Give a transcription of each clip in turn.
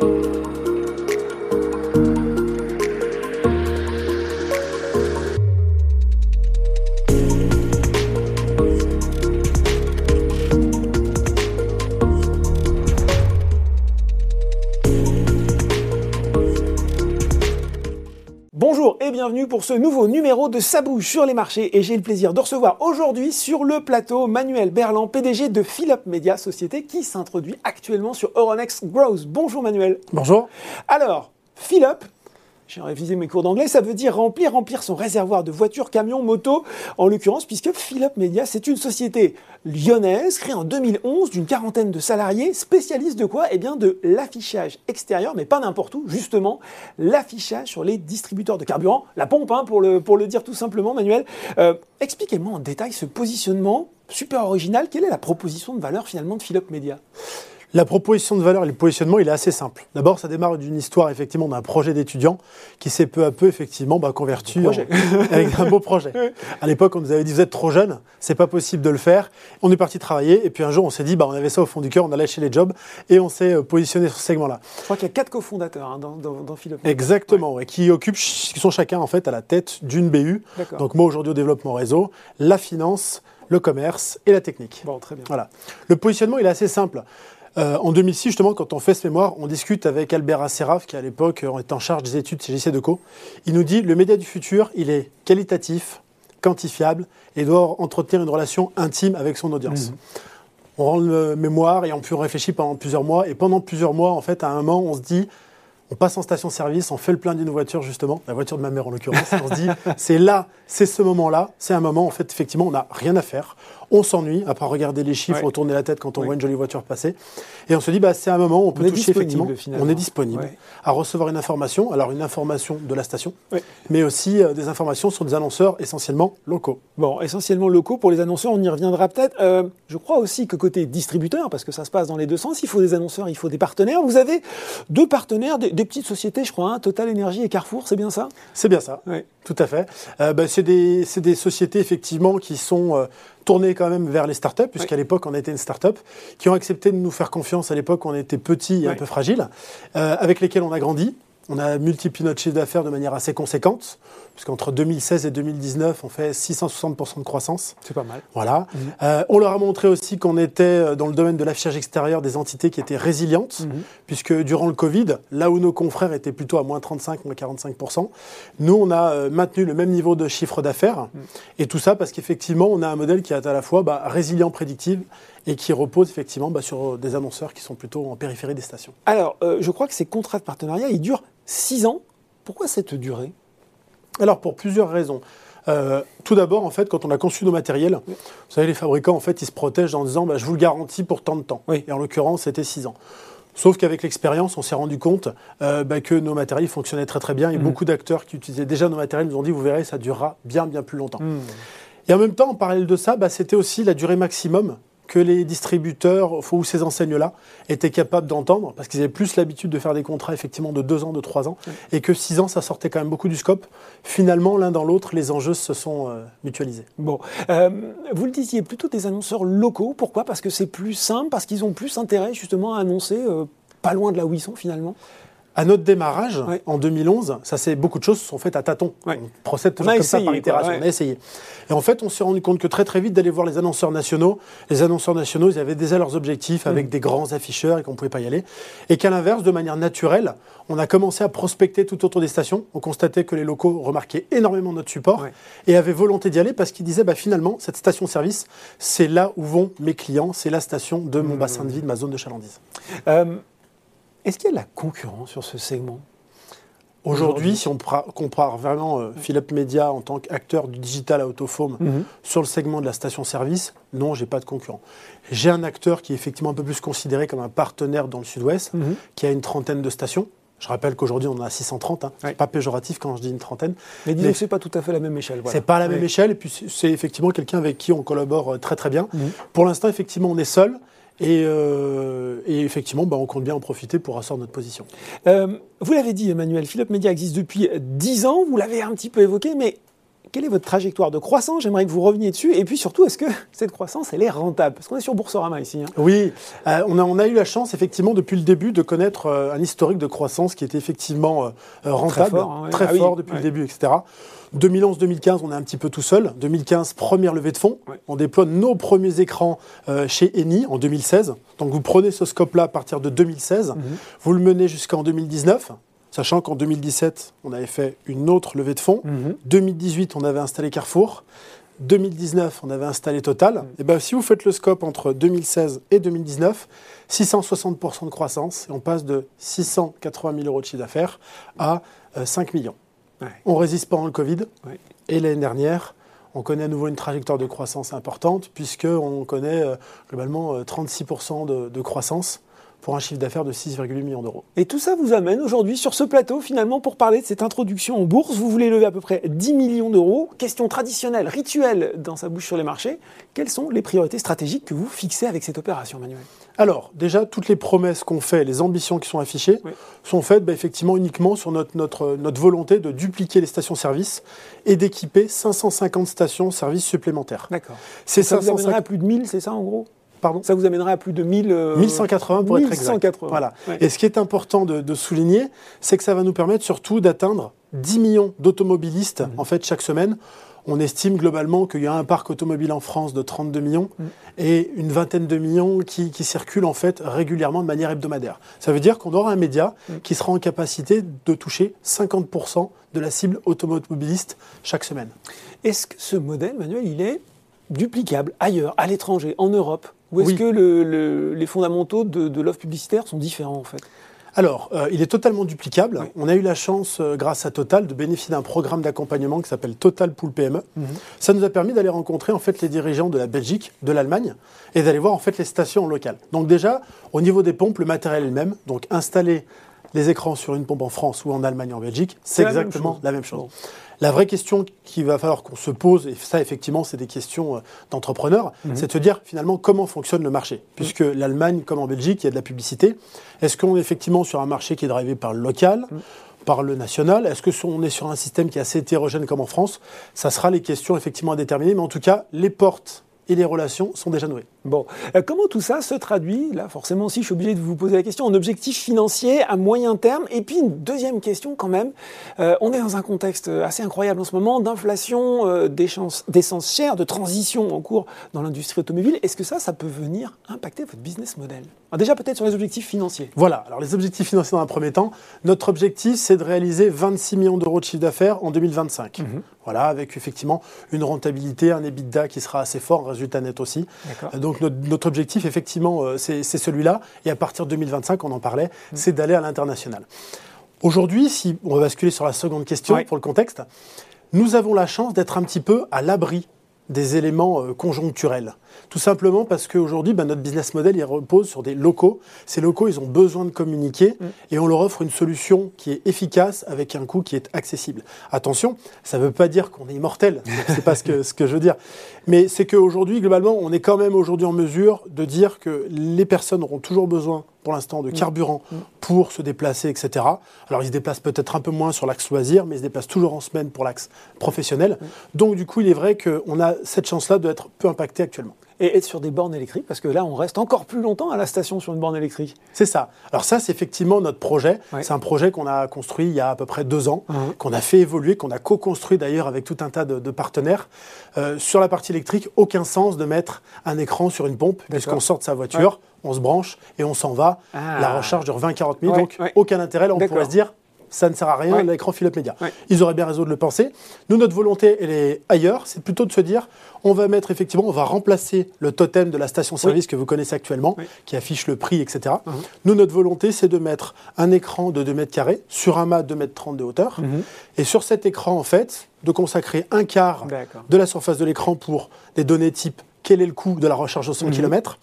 Thank you. Bonjour et bienvenue pour ce nouveau numéro de Ça bouge sur les marchés et j'ai le plaisir de recevoir aujourd'hui sur le plateau Manuel Berland, PDG de Philip Media, société qui s'introduit actuellement sur Euronext Growth. Bonjour Manuel. Bonjour. Alors, Philip, j'ai révisé mes cours d'anglais, ça veut dire remplir, remplir son réservoir de voitures, camions, motos, en l'occurrence, puisque Philip Media, c'est une société lyonnaise, créée en 2011, d'une quarantaine de salariés, spécialiste de quoi? Eh bien, de l'affichage extérieur, mais pas n'importe où, justement, l'affichage sur les distributeurs de carburant, la pompe, hein, pour, le, dire tout simplement, Manuel. Euh, Expliquez-moi en détail ce positionnement super original. Quelle est la proposition de valeur finalement de Philip Media? La proposition de valeur et le positionnement, il est assez simple. D'abord, ça démarre d'une histoire effectivement d'un projet d'étudiant qui s'est peu à peu effectivement bah, converti en, avec un beau projet. À l'époque, on nous avait dit vous êtes trop jeune, c'est pas possible de le faire. On est parti travailler et puis un jour, on s'est dit bah on avait ça au fond du cœur, on a lâché les jobs et on s'est euh, positionné sur ce segment-là. Je crois qu'il y a quatre cofondateurs hein, dans, dans, dans Philip. Exactement, ouais. qui occupent, qui sont chacun en fait à la tête d'une BU. Donc moi aujourd'hui au développement réseau, la finance, le commerce et la technique. Bon, très bien. Voilà. Le positionnement, il est assez simple. Euh, en 2006, justement, quand on fait ce mémoire, on discute avec Albert Asseraf, qui à l'époque était en charge des études chez JC Deco. Il nous dit le média du futur, il est qualitatif, quantifiable et doit entretenir une relation intime avec son audience. Mhm. On rend le mémoire et on peut réfléchir pendant plusieurs mois. Et pendant plusieurs mois, en fait, à un moment, on se dit on passe en station-service, on fait le plein d'une voiture, justement, la voiture de ma mère en l'occurrence. on se dit, c'est là, c'est ce moment-là, c'est un moment, en fait, effectivement, on n'a rien à faire. On s'ennuie, après regarder les chiffres, retourner la tête quand on voit une jolie voiture passer. Et on se dit, bah, c'est un moment où on peut On toucher, effectivement, finalement. on est disponible à recevoir une information. Alors, une information de la station, mais aussi euh, des informations sur des annonceurs essentiellement locaux. Bon, essentiellement locaux pour les annonceurs, on y reviendra peut-être. Euh, je crois aussi que côté distributeur, parce que ça se passe dans les deux sens, il faut des annonceurs, il faut des partenaires. Vous avez deux partenaires, des, des petites sociétés, je crois, hein, Total Energy et Carrefour, c'est bien ça? C'est bien ça. Oui. Tout à fait. Euh, bah, c'est des, c'est des sociétés effectivement qui sont tournées quand même vers les startups, puisqu'à l'époque on était une startup, qui ont accepté de nous faire confiance. À l'époque où on était petit et un peu fragile, euh, avec lesquels on a grandi. On a multiplié notre chiffre d'affaires de manière assez conséquente, puisqu'entre 2016 et 2019, on fait 660% de croissance. C'est pas mal. Voilà. Euh, on leur a montré aussi qu'on était euh, dans le domaine de l'affichage extérieur des entités qui étaient résilientes, Mhm. puisque durant le Covid, là où nos confrères étaient plutôt à moins 35, moins 45%, nous, on a euh, maintenu le même niveau de chiffre d'affaires. Et tout ça parce qu'effectivement, on a un modèle qui est à la fois bah, résilient, prédictif, et qui repose effectivement bah, sur des annonceurs qui sont plutôt en périphérie des stations. Alors, euh, je crois que ces contrats de partenariat, ils durent six ans. Pourquoi cette durée? Alors, pour plusieurs raisons. Euh, tout d'abord, en fait, quand on a conçu nos matériels, vous savez, les fabricants, en fait, ils se protègent en disant bah, je vous le garantis pour tant de temps. Oui. Et en l'occurrence, c'était 6 ans. Sauf qu'avec l'expérience, on s'est rendu compte euh, bah, que nos matériels fonctionnaient très très bien et Mhm. beaucoup d'acteurs qui utilisaient déjà nos matériels nous ont dit vous verrez, ça durera bien bien plus longtemps. Hmm. Et en même temps, en parallèle de ça, bah, c'était aussi la durée maximum que les distributeurs ou ces enseignes-là étaient capables d'entendre, parce qu'ils avaient plus l'habitude de faire des contrats effectivement de deux ans, de trois ans, et que six ans, ça sortait quand même beaucoup du scope. Finalement, l'un dans l'autre, les enjeux se sont euh, mutualisés. Bon, Euh, vous le disiez, plutôt des annonceurs locaux. Pourquoi? Parce que c'est plus simple, parce qu'ils ont plus intérêt justement à annoncer euh, pas loin de là où ils sont finalement? À notre démarrage, Ouais. en 2011, ça c'est beaucoup de choses se sont faites à tâtons. Ouais. On procède toujours On comme ça par itération. ouais. On a essayé. Et en fait, on s'est rendu compte que très très vite d'aller voir les annonceurs nationaux. Les annonceurs nationaux, ils avaient déjà leurs objectifs avec Mm. des grands afficheurs et qu'on ne pouvait pas y aller. Et qu'à l'inverse, de manière naturelle, on a commencé à prospecter tout autour des stations. On constatait que les locaux remarquaient énormément notre support et avaient volonté d'y aller parce qu'ils disaient bah, finalement, cette station-service, c'est là où vont mes clients, c'est la station de Mm. mon bassin de vie, de ma zone de chalandise. Euh, Est-ce qu'il y a de la concurrence sur ce segment? Aujourd'hui, si on compare vraiment euh, Philips Media en tant qu'acteur du digital à autophone Mhm. sur le segment de la station-service, non, j'ai pas de concurrent. J'ai un acteur qui est effectivement un peu plus considéré comme un partenaire dans le sud-ouest, Mhm. qui a une trentaine de stations. Je rappelle qu'aujourd'hui, on en a 630. Hein. Ouais. C'est pas péjoratif quand je dis une trentaine. Mais disons que c'est pas tout à fait la même échelle. voilà. C'est pas la même échelle. Et puis, c'est- c'est effectivement quelqu'un avec qui on collabore euh, très très bien. Mhm. Pour l'instant, effectivement, on est seul. Et, euh, et effectivement, bah, on compte bien en profiter pour asseoir notre position. Euh, vous l'avez dit, Emmanuel, Philippe Média existe depuis 10 ans. Vous l'avez un petit peu évoqué, mais quelle est votre trajectoire de croissance? J'aimerais que vous reveniez dessus. Et puis surtout, est-ce que cette croissance, elle est rentable? Parce qu'on est sur Boursorama ici. Hein. Oui, euh, on, a, on, a, eu la chance, effectivement, depuis le début, de connaître euh, un historique de croissance qui était effectivement euh, rentable, très fort, hein, depuis le début, etc. 2011-2015, on est un petit peu tout seul. 2015, première levée de fonds. On déploie nos premiers écrans chez Eni en 2016. Donc vous prenez ce scope-là à partir de 2016, mhm. vous le menez jusqu'en 2019. Sachant qu'en 2017, on avait fait une autre levée de fonds. 2018, mhm. on avait installé Carrefour. 2019, on avait installé Total. Mhm. Et ben, si vous faites le scope entre 2016 et 2019, 660% de croissance, et on passe de 680 000 euros de chiffre d'affaires à 5 euh, On résiste pendant le Covid. Et l'année dernière, on connaît à nouveau une trajectoire de croissance importante, puisqu'on connaît euh, globalement 36% euh, de, de croissance pour un chiffre d'affaires de 6,8 millions d'euros. Et tout ça vous amène aujourd'hui sur ce plateau finalement pour parler de cette introduction en bourse. Vous voulez lever à peu près 10 millions d'euros. Question traditionnelle, rituelle dans sa bouche sur les marchés. Quelles sont les priorités stratégiques que vous fixez avec cette opération, Manuel Alors, déjà, toutes les promesses qu'on fait, les ambitions qui sont affichées, sont faites bah, effectivement uniquement sur notre, notre, notre volonté de dupliquer les stations-service et d'équiper 550 stations-service supplémentaires. D'accord. C'est ça, vous à plus de 1000, c'est ça en gros? Pardon ça vous amènera à plus de 1000, 1180 euh, pour être exact. Voilà. Et ce qui est important de, souligner, c'est que ça va nous permettre surtout d'atteindre 10 millions d'automobilistes mmh. en fait chaque semaine. On estime globalement qu'il y a un parc automobile en France de 32 millions mmh. et une vingtaine de millions qui, circulent en fait régulièrement de manière hebdomadaire. Ça veut dire qu'on aura un média mmh. qui sera en capacité de toucher 50% de la cible automobiliste chaque semaine. Est-ce que ce modèle, Manuel, il est duplicable ailleurs, à l'étranger, en Europe? Ou est-ce que les fondamentaux de, l'offre publicitaire sont différents en fait? Alors, euh, il est totalement duplicable. On a eu la chance, euh, grâce à Total, de bénéficier d'un programme d'accompagnement qui s'appelle Total Pool PME. Mhm. Ça nous a permis d'aller rencontrer en fait les dirigeants de la Belgique, de l'Allemagne, et d'aller voir en fait les stations locales. Donc déjà, au niveau des pompes, le matériel est le même. Donc installer les écrans sur une pompe en France ou en Allemagne ou en Belgique, c'est exactement la même chose. La vraie question qu'il va falloir qu'on se pose, et ça effectivement c'est des questions euh, d'entrepreneurs, mhm. c'est de se dire finalement comment fonctionne le marché? Puisque l'Allemagne, comme en Belgique, il y a de la publicité. Est-ce qu'on est effectivement sur un marché qui est drivé par le local mhm. par le national? Est-ce qu'on est sur un système qui est assez hétérogène comme en France? Ça sera les questions effectivement à déterminer, mais en tout cas, les portes et les relations sont déjà nouées. Bon, euh, comment tout ça se traduit, là forcément si je suis obligé de vous poser la question, en objectif financier à moyen terme Et puis une deuxième question quand même, euh, on est dans un contexte assez incroyable en ce moment d'inflation, euh, d'essence chère, de transition en cours dans l'industrie automobile. Est-ce que ça, ça peut venir impacter votre business model? Déjà peut-être sur les objectifs financiers. Voilà, alors les objectifs financiers dans un premier temps, notre objectif c'est de réaliser 26 millions d'euros de chiffre d'affaires en 2025. Mhm. Voilà, avec effectivement une rentabilité, un EBITDA qui sera assez fort, un résultat net aussi. Donc notre, objectif, effectivement, euh, c'est celui-là. Et à partir de 2025, on en parlait, mm. c'est d'aller à l'international. Aujourd'hui, si on va basculer sur la seconde question pour le contexte, nous avons la chance d'être un petit peu à l'abri des éléments euh, conjoncturels. Tout simplement parce qu'aujourd'hui, ben, notre business model il repose sur des locaux. Ces locaux, ils ont besoin de communiquer mm. et on leur offre une solution qui est efficace avec un coût qui est accessible. Attention, ça ne veut pas dire qu'on est immortel, c'est pas ce que, ce que je veux dire. Mais c'est qu'aujourd'hui, globalement, on est quand même aujourd'hui en mesure de dire que les personnes auront toujours besoin pour l'instant de mm. carburant mm. pour se déplacer, etc. Alors ils se déplacent peut-être un peu moins sur l'axe loisir, mais ils se déplacent toujours en semaine pour l'axe professionnel. Donc du coup, il est vrai qu'on a cette chance-là d'être peu impacté actuellement et être sur des bornes électriques, parce que là, on reste encore plus longtemps à la station sur une borne électrique. C'est ça. Alors ça, c'est effectivement notre projet. C'est un projet qu'on a construit il y a à peu près deux ans, mmh. qu'on a fait évoluer, qu'on a co-construit d'ailleurs avec tout un tas de, partenaires. Euh, sur la partie électrique, aucun sens de mettre un écran sur une pompe, puisqu'on sort de sa voiture, on se branche et on s'en va. Ah. La recharge dure 20-40 minutes, donc aucun intérêt. on pourrait se dire, ça ne sert à rien, l'écran Philippe Média. Ils auraient bien raison de le penser. Nous, notre volonté, elle est ailleurs. C'est plutôt de se dire, on va mettre effectivement, on va remplacer le totem de la station-service que vous connaissez actuellement, qui affiche le prix, etc. Uh-huh. Nous, notre volonté, c'est de mettre un écran de 2 mètres carrés sur un mât de 2 mètres 30 de hauteur. Uh-huh. Et sur cet écran, en fait, de consacrer un quart de la surface de l'écran pour des données type quel est le coût de la recharge au 100 uh-huh. km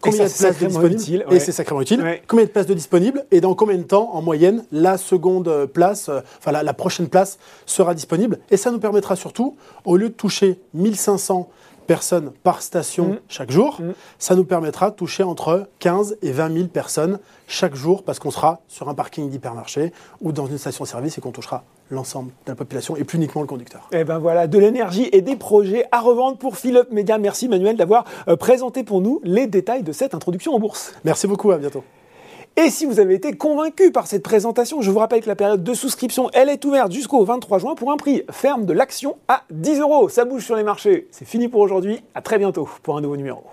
combien de places de disponibles Et c'est sacrément utile. Combien de places de disponibles Et dans combien de temps, en moyenne, la seconde place, euh, enfin la, prochaine place sera disponible Et ça nous permettra surtout, au lieu de toucher 1500 personnes par station Mm. chaque jour, Mm. ça nous permettra de toucher entre 15 et 20 000 personnes chaque jour parce qu'on sera sur un parking d'hypermarché ou dans une station-service et qu'on touchera l'ensemble de la population et plus uniquement le conducteur. Et ben voilà, de l'énergie et des projets à revendre pour Philippe Media. Merci Manuel d'avoir euh, présenté pour nous les détails de cette introduction en bourse. Merci beaucoup, à bientôt. Et si vous avez été convaincu par cette présentation, je vous rappelle que la période de souscription, elle est ouverte jusqu'au 23 juin pour un prix ferme de l'action à 10 euros. Ça bouge sur les marchés. C'est fini pour aujourd'hui. À très bientôt pour un nouveau numéro.